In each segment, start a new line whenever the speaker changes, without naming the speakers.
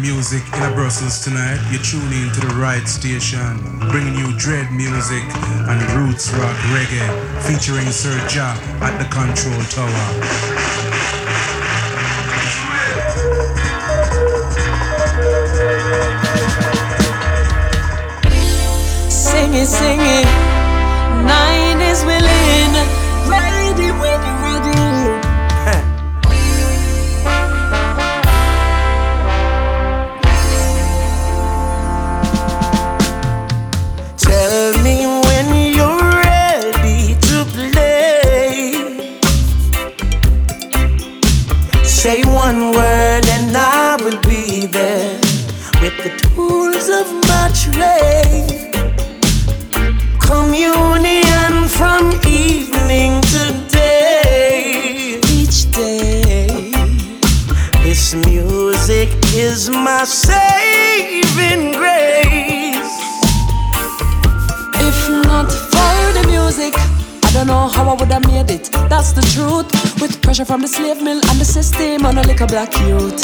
music in a Brussels tonight, you're tuning to the right station, bringing you dread music and roots rock reggae, featuring Sir at the control tower.
Sing it, sing it. Nine is willing, ready
The
truth. Pressure from the slave mill and the system on a little black youth.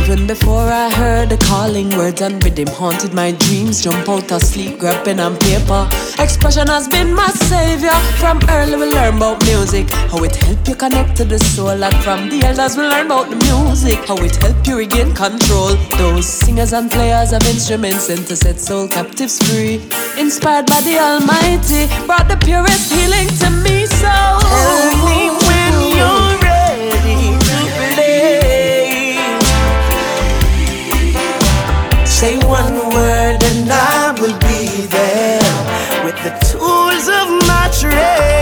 Even before I heard the calling words and rhythm haunted my dreams, jump out of sleep, grab pen and paper. Expression has been my savior. From early we learn about music, how it help you connect to the soul, and from the elders we learn about the music, how it help you regain control. Those singers and players of instruments sent to set soul captives free. Inspired by the Almighty, brought the purest healing to me. So
Tell me and I will be there with the tools of my trade.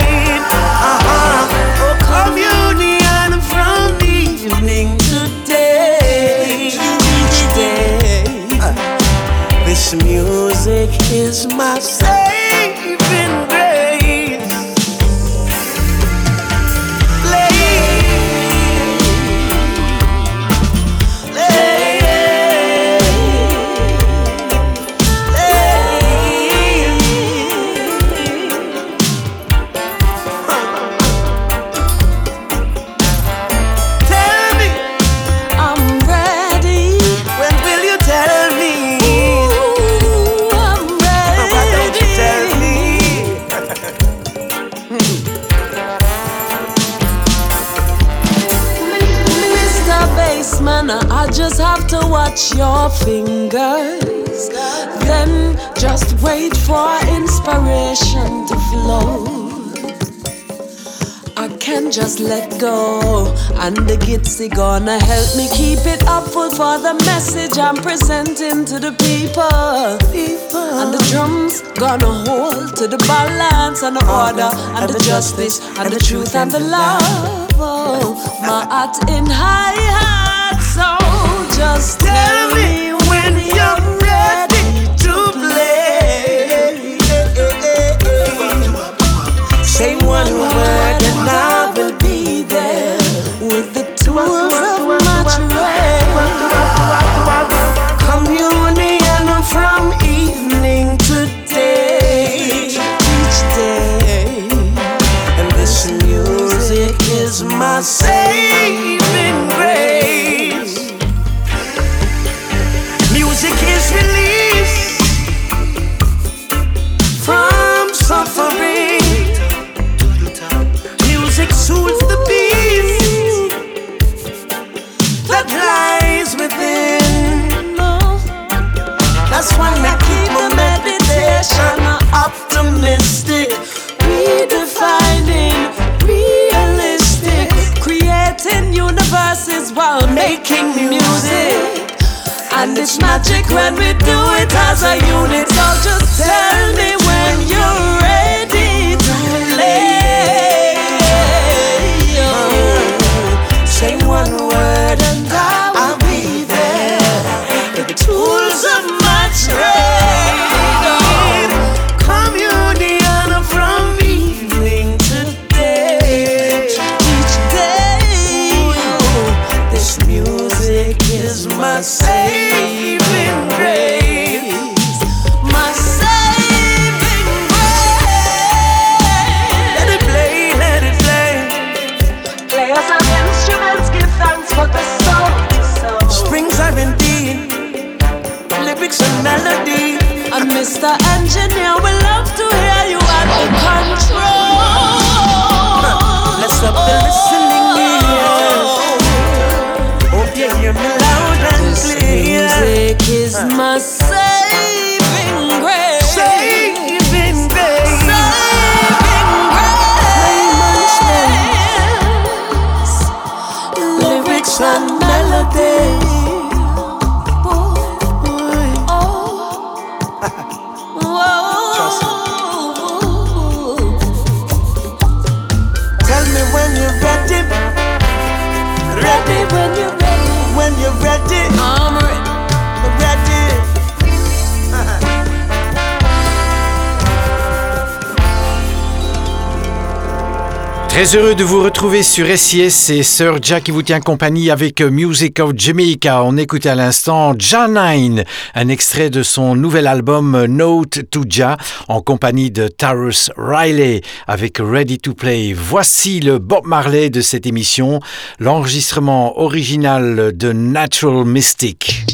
Your fingers. Then just wait for inspiration to flow. I can't just let go, and the gitsy gonna help me keep it up full for the message I'm presenting to the people. And the drums gonna hold to the balance and the order and the justice and the truth and the love. Oh, my heart in high just
Tell me
Heureux de vous retrouver sur SIS, c'est Sir Jack qui vous tient compagnie avec Music of Jamaica. On écoute à l'instant Janine, un extrait de son nouvel album Note to Ja en compagnie de Tarus Riley avec Ready to Play. Voici le Bob Marley de cette émission, l'enregistrement original de Natural Mystic.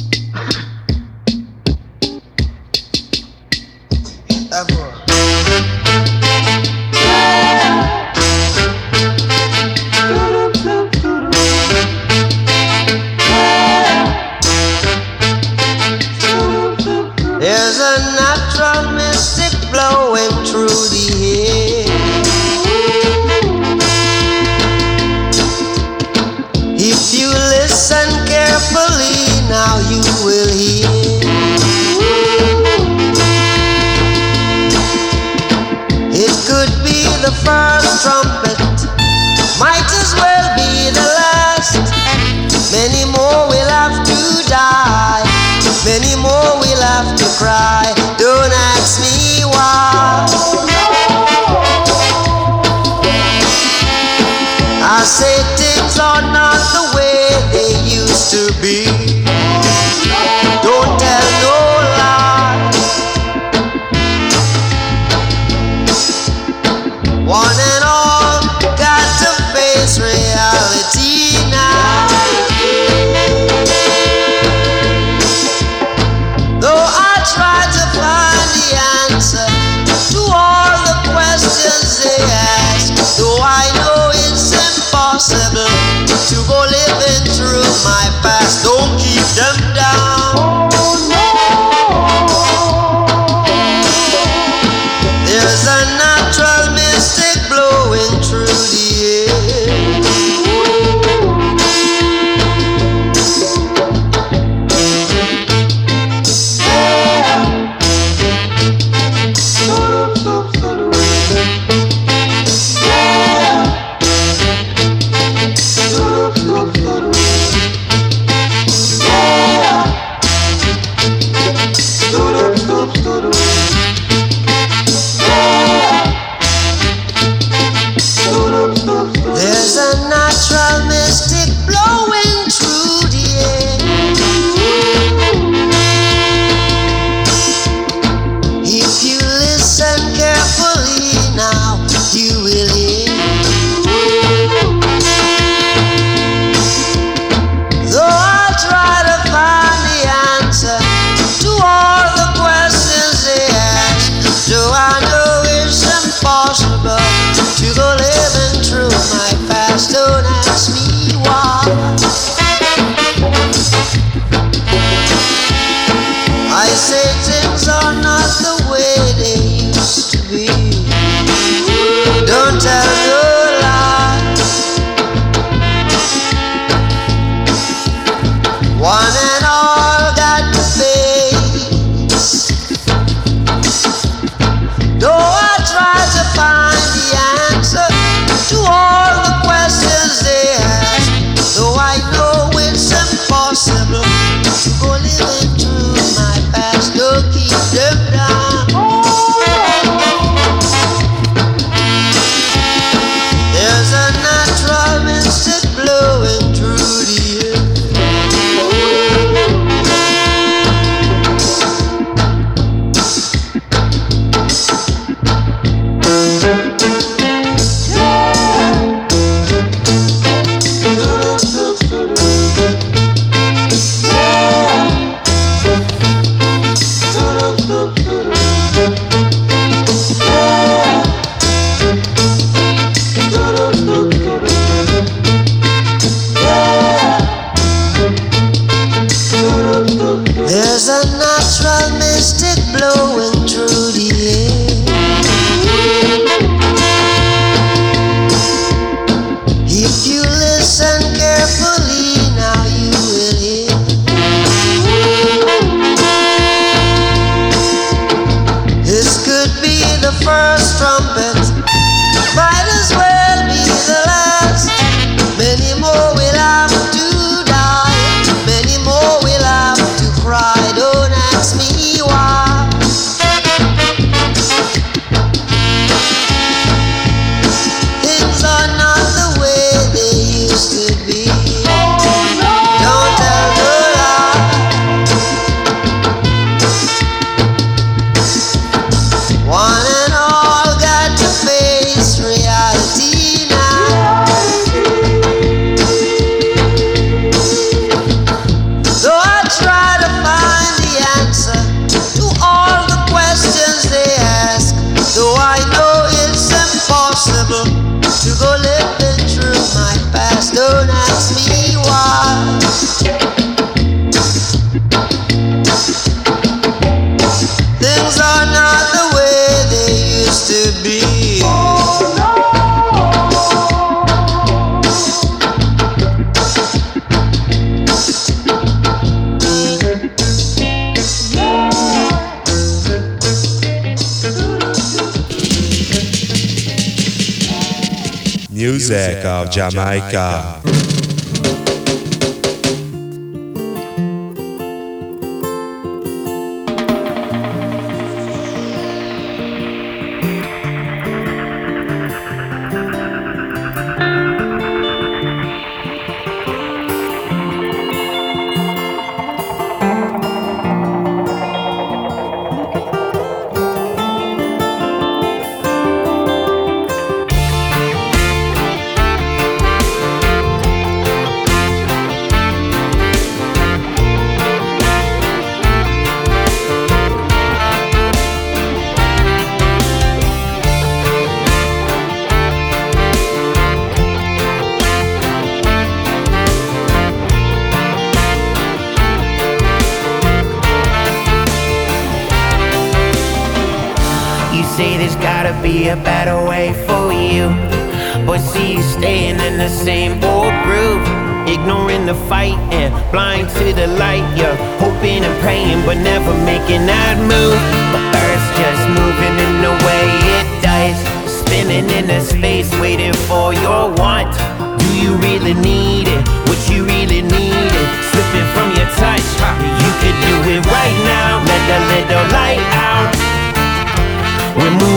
Of Jamaica.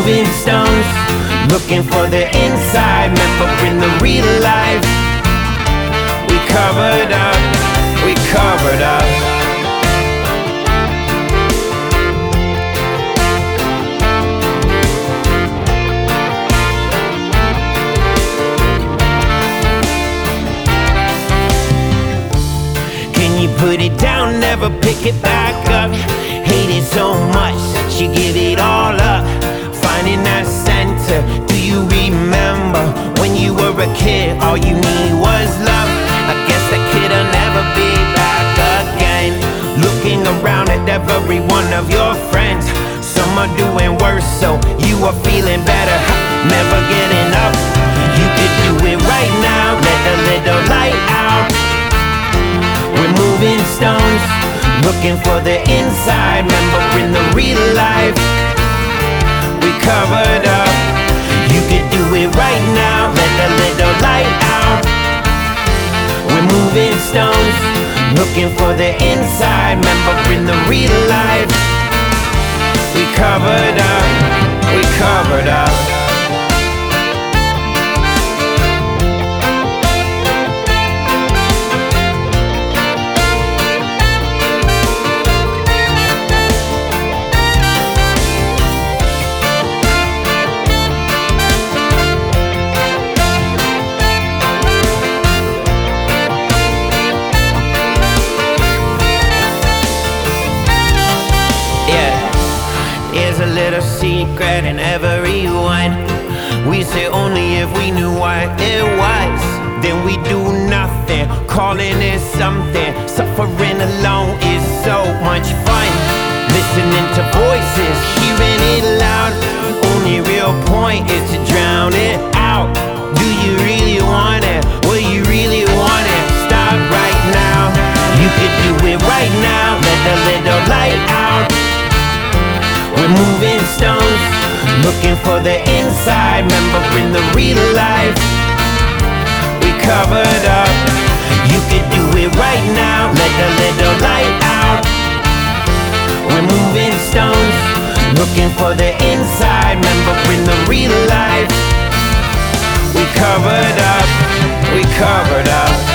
Moving stones, looking for the inside, meant for in the real life. We covered up, we covered up. Can you put it down, never pick it back up? Hate it so much that you give it all up. Finding that center, do you remember when you were a kid? All you need was love. I guess that kid'll never be back again. Looking around at every one of your friends. Some are doing worse, so you are feeling better. Never getting up. You could do it right now. Let the little light out. We're moving stones, looking for the inside, remembering the real life. We covered up. You could do it right now. Let the little light out. We're moving stones, looking for the inside, remembering the real life. We covered up. We covered up. In everyone. We say only if we knew what it was. Then we do nothing, calling it something. Suffering alone is so much fun. Listening to voices, hearing it loud. Only real point is to drown it out. Do you really want it? Will you really want it? Stop right now. You could do it right now. Let the little light out. We're moving stones, looking for the inside, remembering the real life. We covered up. You could do it right now. Let the little light out. We're moving stones, looking for the inside, remembering the real life. We covered up. We covered up.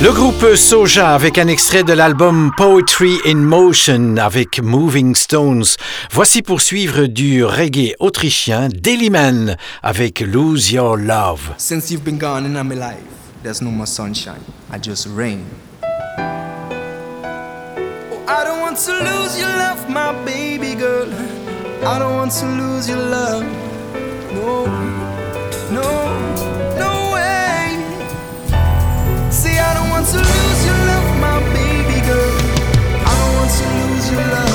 Le groupe Soja avec un extrait de l'album Poetry in Motion avec Moving Stones. Voici pour suivre du reggae autrichien Dailyman avec Lose Your Love.
Since you've been gone in my life, there's no more sunshine, I just rain. Oh, I don't want to lose your love, my baby girl. I don't want to lose your love. No, no. Want to lose your love, my baby girl. I don't want to lose your love.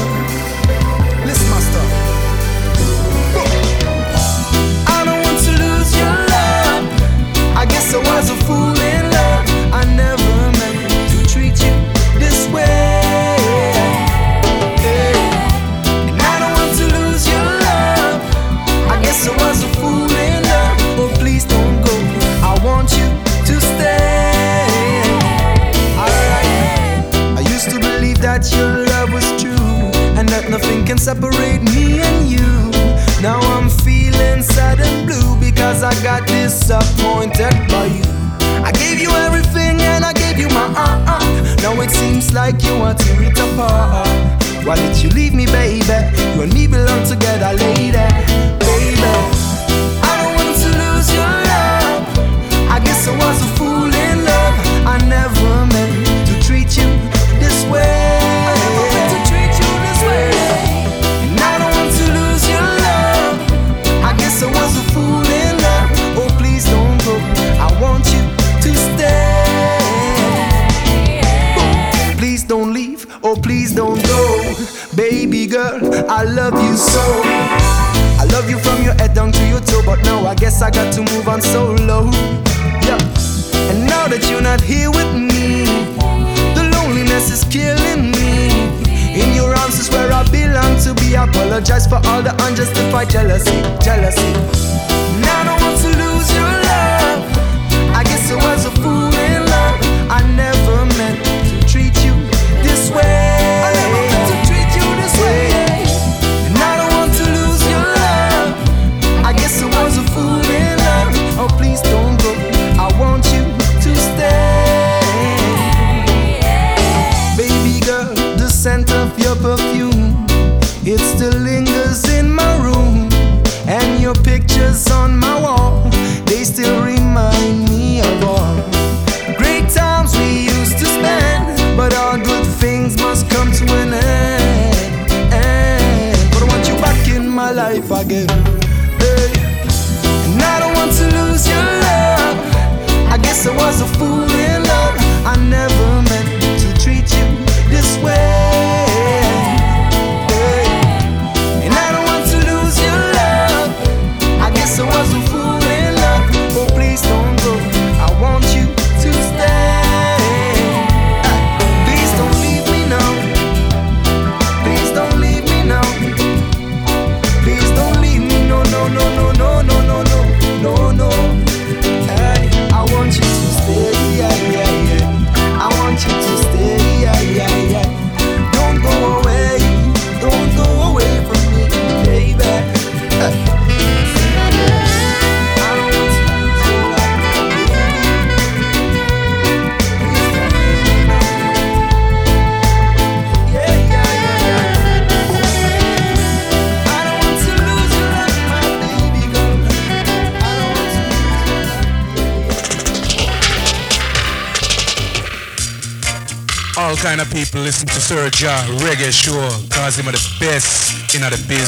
Sir Jah Reggae Show, cause him are the best in the business.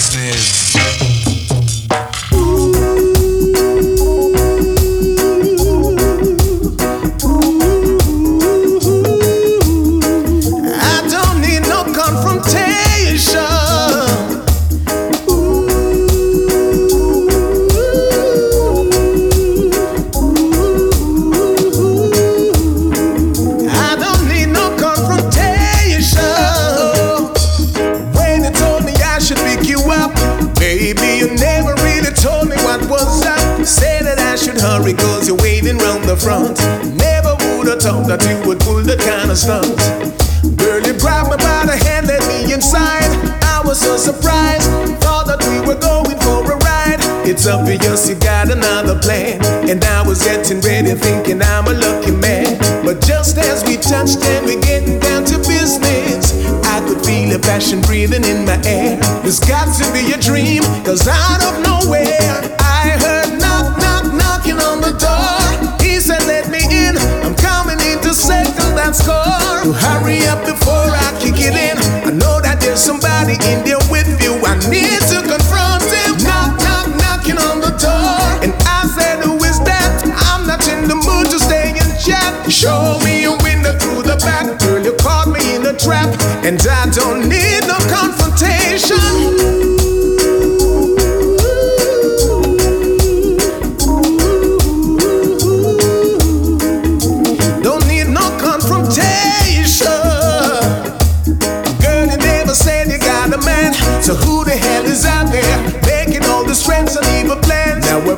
thought that you would pull that kind of stunt. Girl, you grabbed me by the hand, let me inside. I was so surprised, thought that we were going for a ride. It's obvious you got another plan, and I was getting ready, thinking I'm a lucky man. But just as we touched and we getting down to business, I could feel a passion breathing in my air. There's got to be a dream, cause out of nowhere.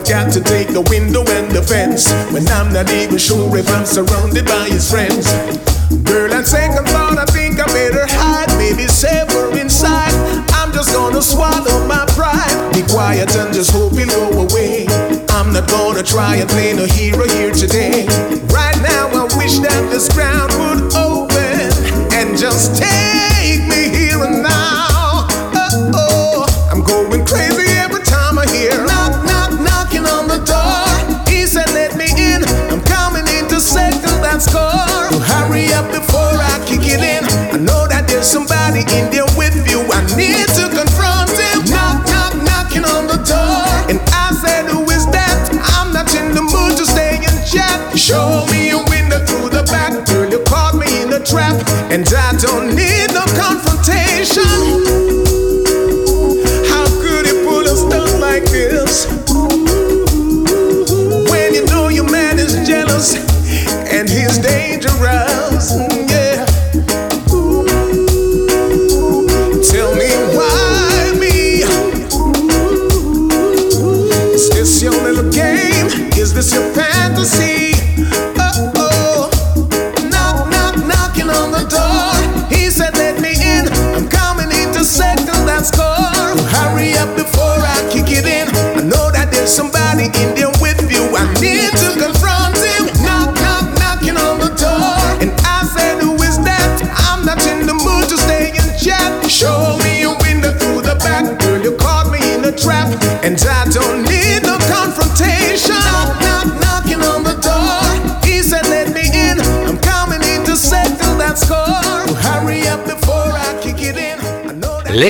got to take the window and the fence when I'm not even sure if I'm surrounded by his friends. Girl, on second thought, I think I better hide, maybe save her inside. I'm just gonna swallow my pride, be quiet and just hope it go away. I'm not gonna try and play no hero here today. Right now, I wish that this ground would open and just take.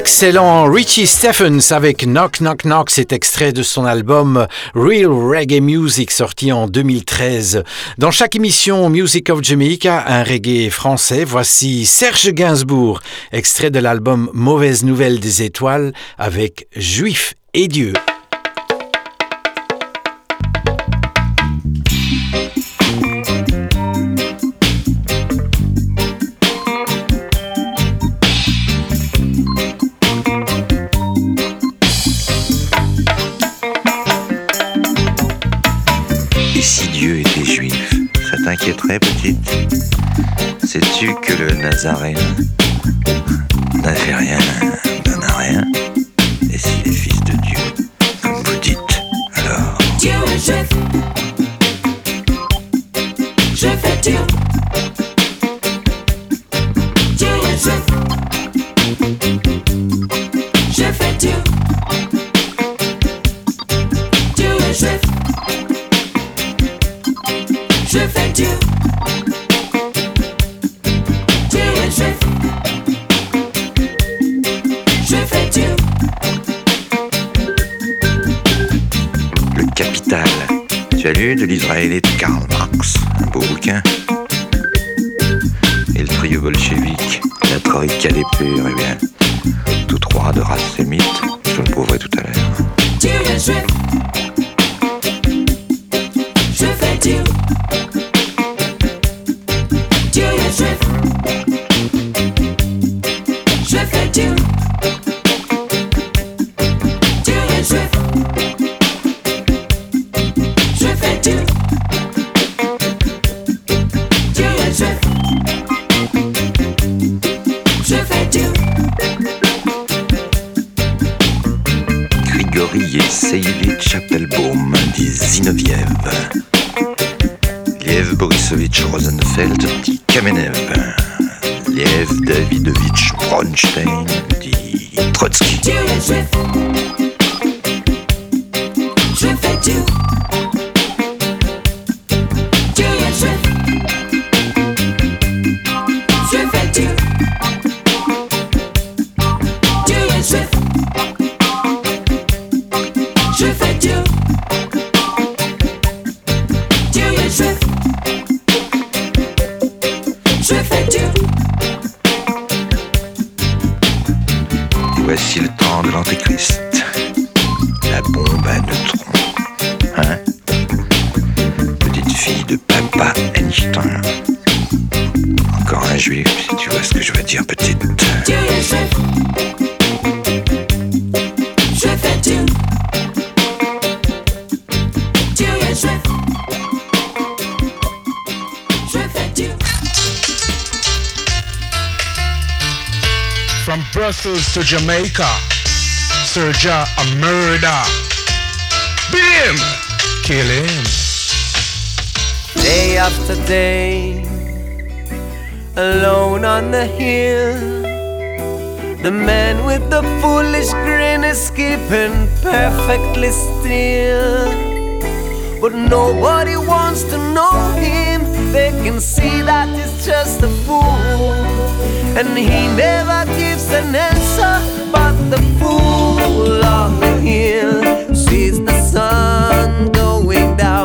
Excellent, Richie Stephens avec Knock Knock Knock, cet extrait de son album Real Reggae Music sorti en 2013. Dans chaque émission Music of Jamaica, un reggae français, voici Serge Gainsbourg, extrait de l'album Mauvaise Nouvelle des Étoiles avec Juif et Dieu.
t'inquiéterait, petite. Sais-tu que le Nazaréen n'a fait rien, n'en a rien? Et si les fils
Salut
de l'israélite Karl Marx, un beau bouquin. Et le trio bolchevique, la troïka des purs, eh bien, tous trois de race sémite, je le prouverai tout à l'heure. Davidovich
to Jamaica. Serja a murder. Beat him. Kill him.
Day after day, alone on the hill. The man with the foolish grin is keeping perfectly still. But nobody wants to know him. They can see that he's just a fool. And he never gives an answer. But the fool on the hill sees the sun going down.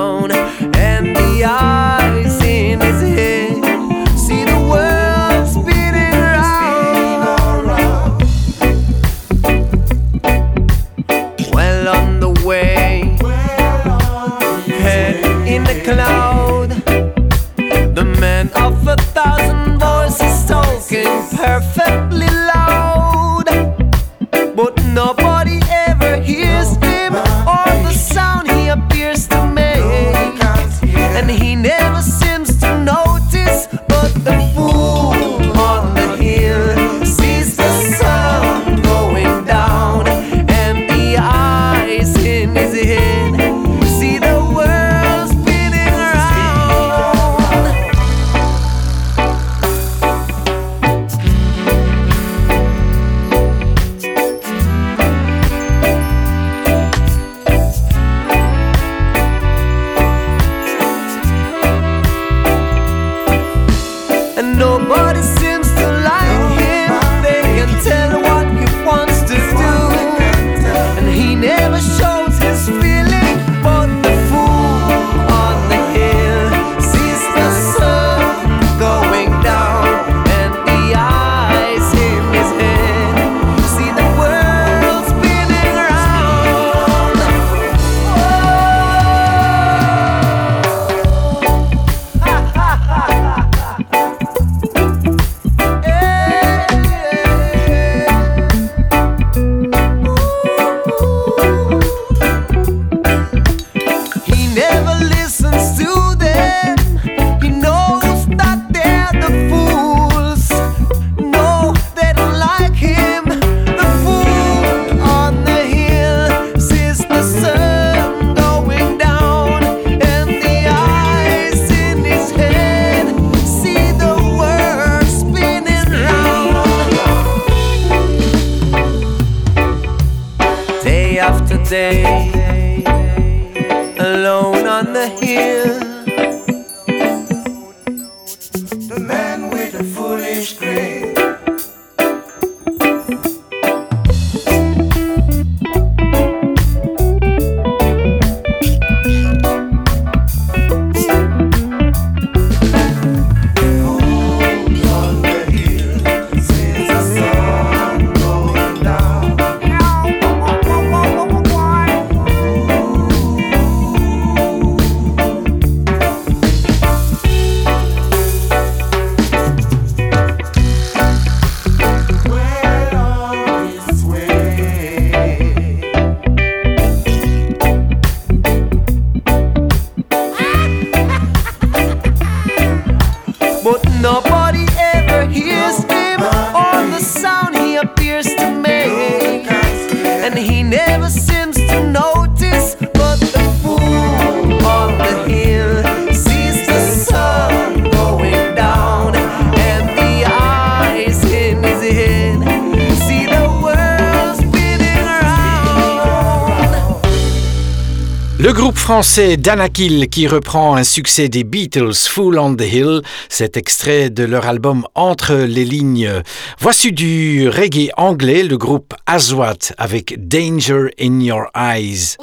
français Dana Kill qui reprend un succès des Beatles, Fool on the Hill, cet extrait de leur album Entre les lignes. Voici du reggae anglais, le groupe Aswat avec Danger in Your Eyes.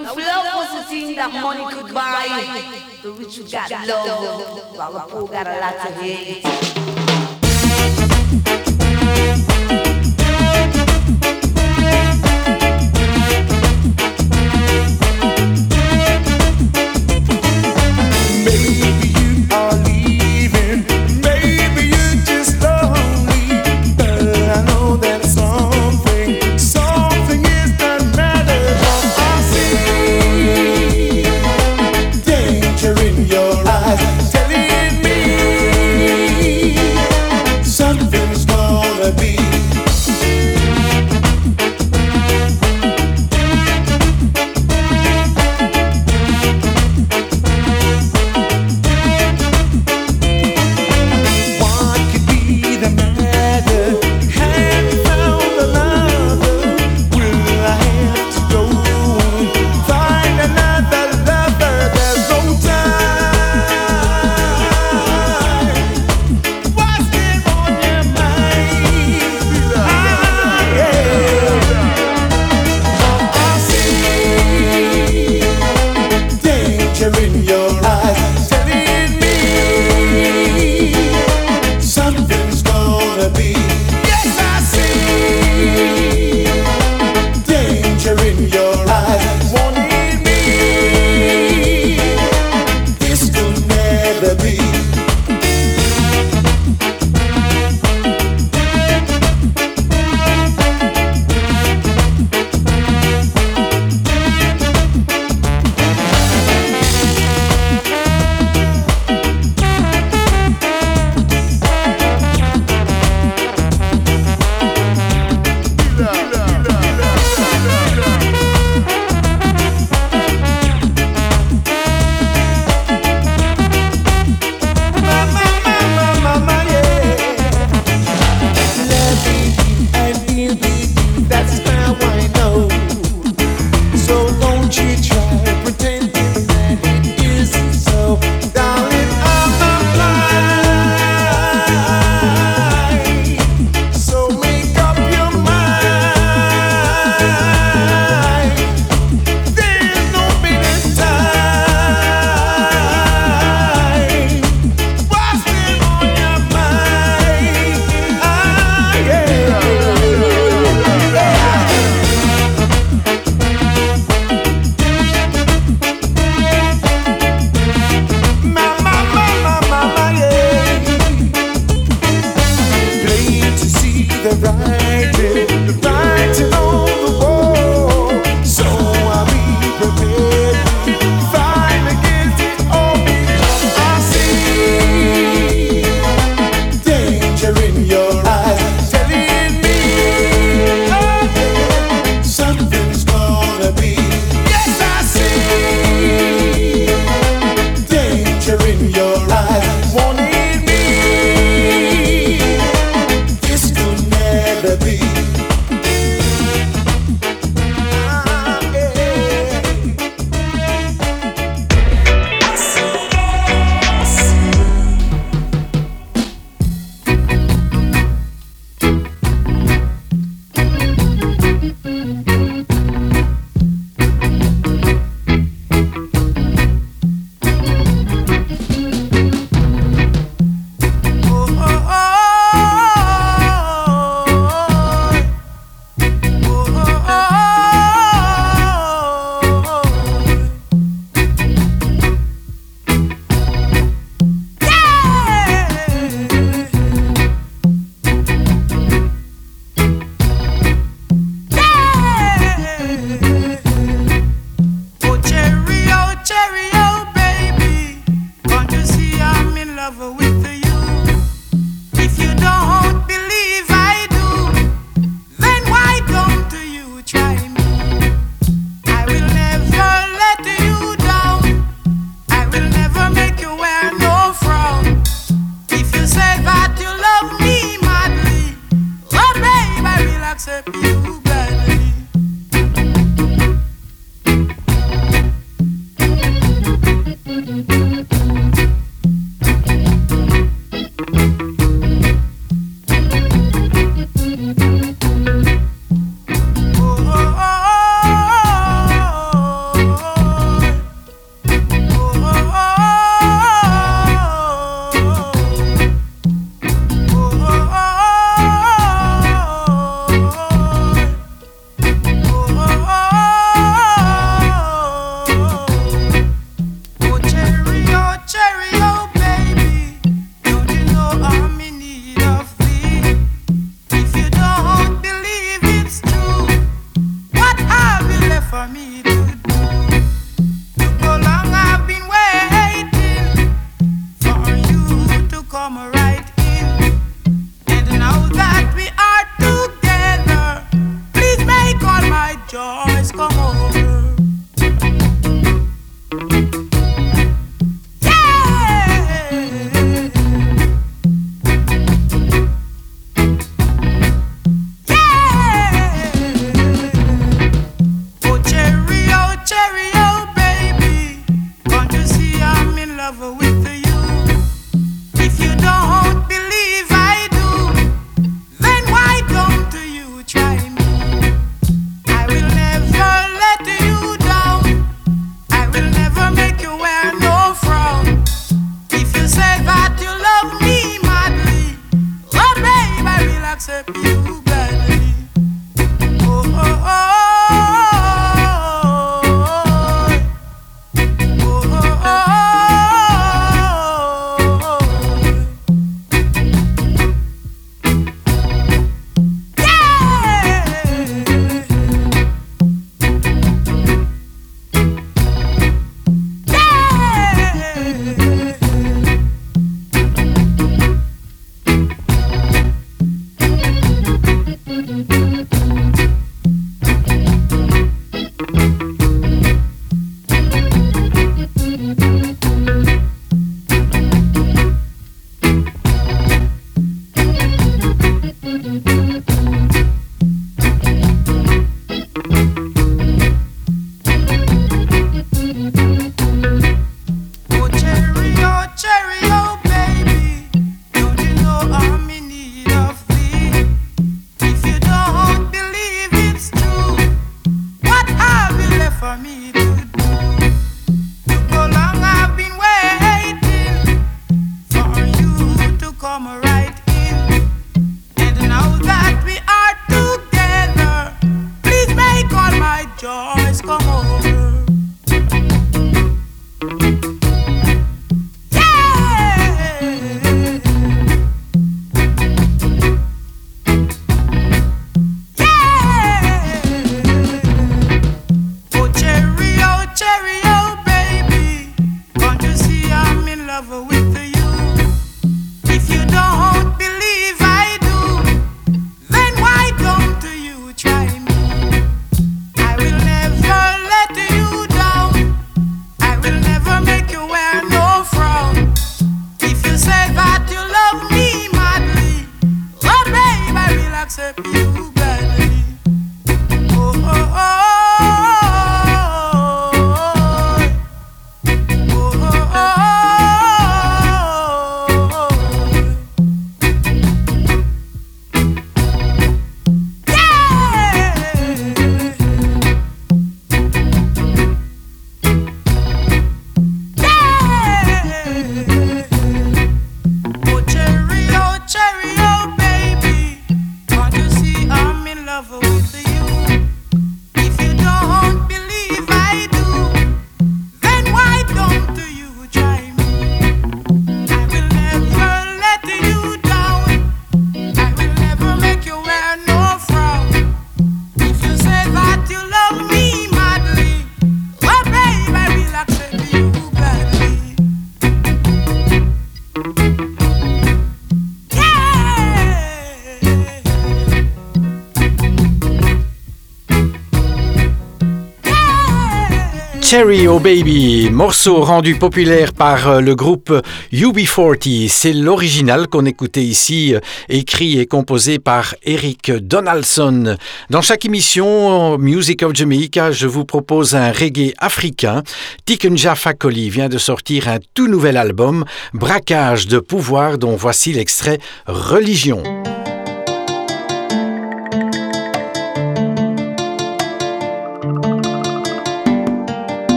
Oh Baby, morceau rendu populaire par euh, le groupe UB40. C'est l'original qu'on écoutait ici, euh, écrit et composé par Eric Donaldson. Dans chaque émission Music of Jamaica, je vous propose un reggae africain. Tikenja Fakoli vient de sortir un tout nouvel album, Braquage de pouvoir, dont voici l'extrait Religion.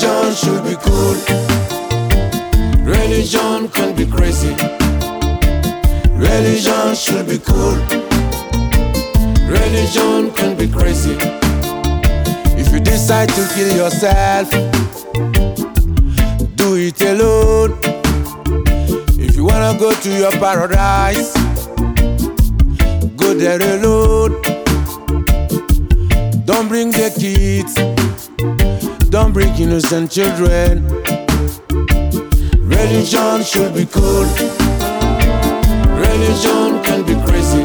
Religion should be cool. Religion can be crazy. Religion should be cool. Religion can be crazy. If you decide to kill yourself, do it alone. If you wanna go to your paradise, go there alone. Don't bring the kids don't bring innocent children. Religion should be cool. Religion can be crazy.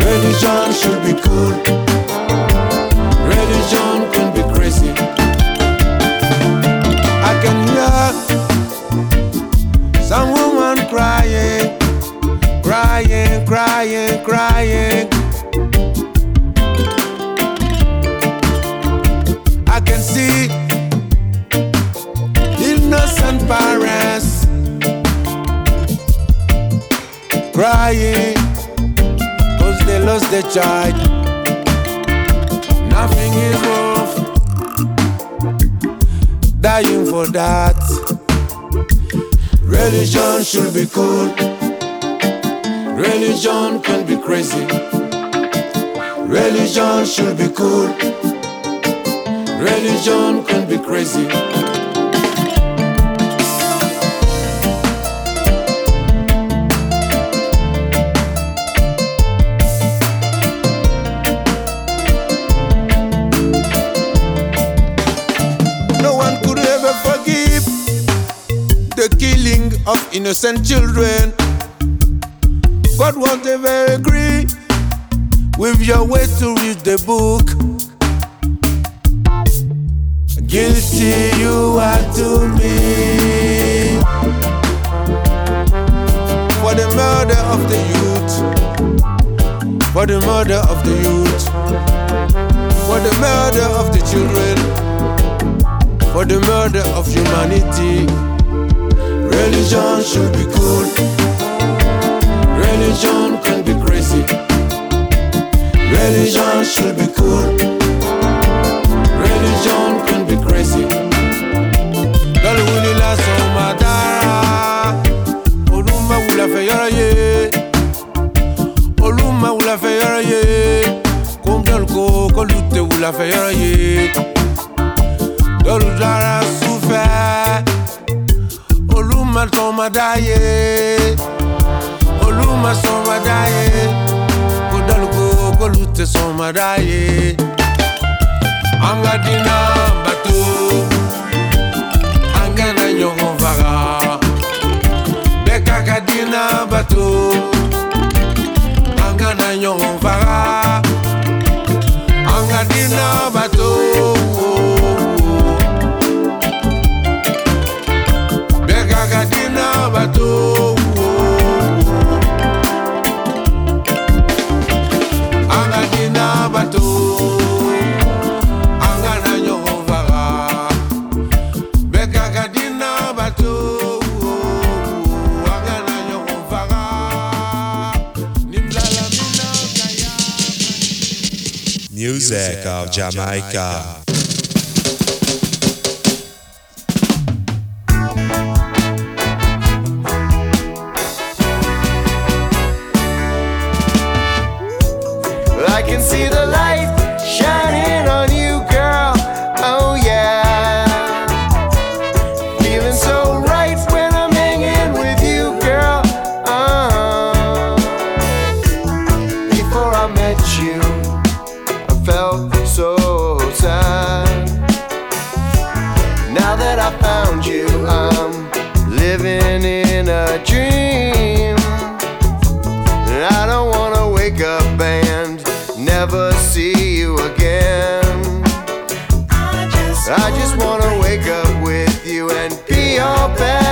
Religion should be cool. Religion can be crazy. I can hear some woman crying, crying, crying, crying. Parents crying cause they lost their child. Nothing is worth dying for that. Religion should be cool. Religion can be crazy. Religion should be cool. Religion can be crazy. No one could ever forgive the killing of innocent children. God won't ever agree with your way to read the book. Humanity. Religion should be
Jamaica.
I found you, I'm living in a dream. And I don't wanna wake up and never see you again. I just wanna wake up with you and be your best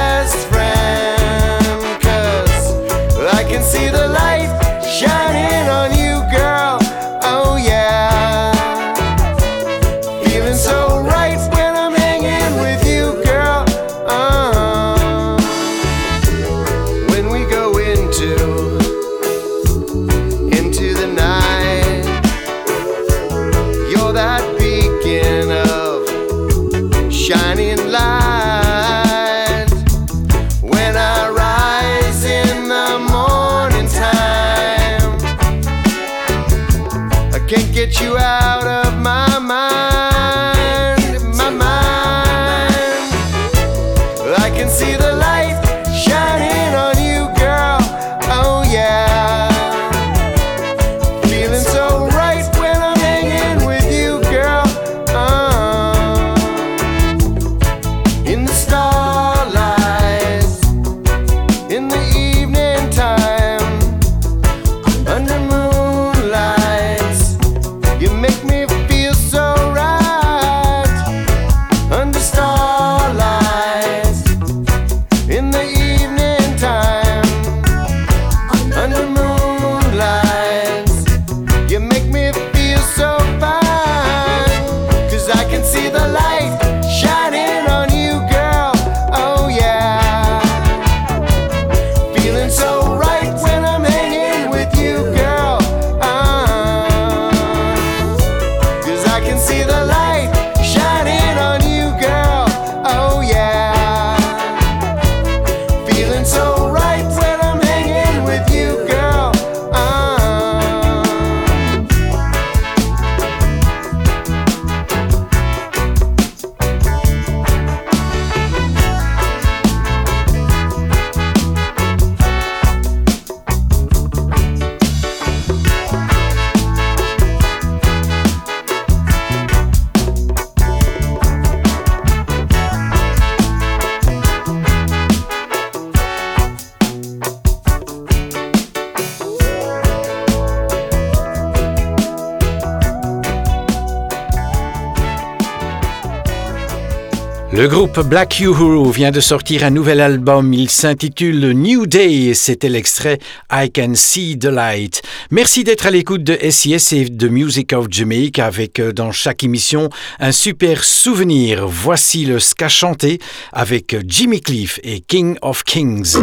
groupe Black Uhuru vient de sortir un nouvel album. Il s'intitule New Day c'était l'extrait I Can See the Light. Merci d'être à l'écoute de SIS et de Music of Jamaica avec euh, dans chaque émission un super souvenir. Voici le ska chanté avec Jimmy Cliff et King of Kings.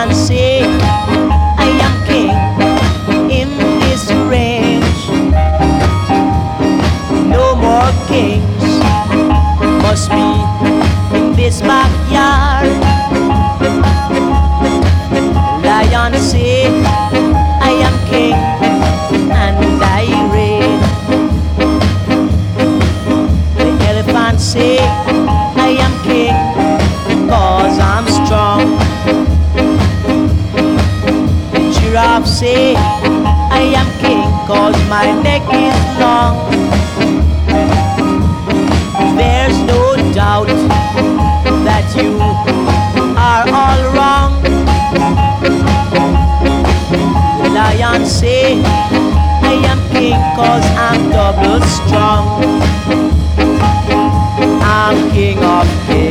and say, I am king in this range. No more kings must be in this backyard. Lion say, I am king. Giraffe say, I am king, cause my neck is long. There's no doubt that you are all wrong. The lion say, I am king cause I'm double strong. I'm king of kings,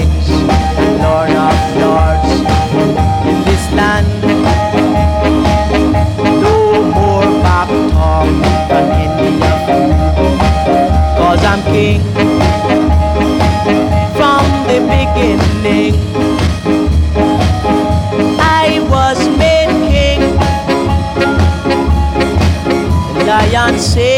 lion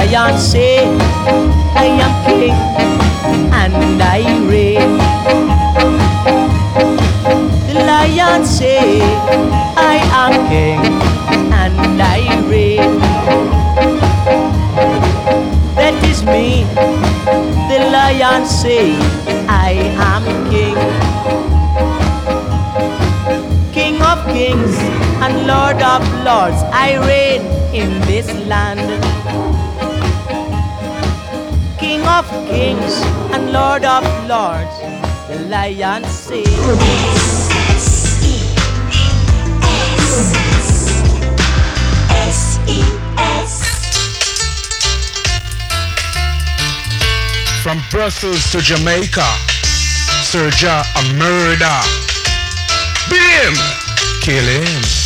Lion say, I am king and I reign. The lion say, I am king and I reign. That is me. The lion say, I am king. King of kings and Lord of lords, I reign in this land. Of kings and Lord of lords, the lion says.
From Brussels to Jamaica, Serja a murder. Beat him, kill him.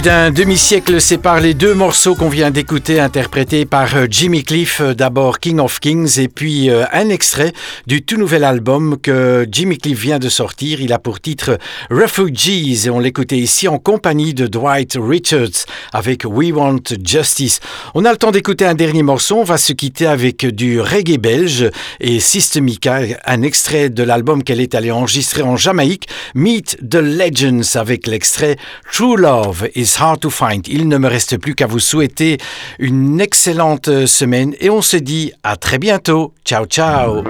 Plus d'un demi-siècle sépare les deux morceaux qu'on vient d'écouter, interprétés par euh, Jimmy Cliff, euh, d'abord King of Kings, et puis euh, un extrait du tout nouvel album que Jimmy Cliff vient de sortir. Il a pour titre Refugees, et on l'écoutait ici en compagnie de Dwight Richards avec We Want Justice. On a le temps d'écouter un dernier morceau, on va se quitter avec du reggae belge et Systemica, un extrait de l'album qu'elle est allée enregistrer en Jamaïque, Meet the Legends, avec l'extrait True Love is hard to find. Il ne me reste plus qu'à vous souhaiter une excellente semaine et on se dit à très bientôt. Ciao ciao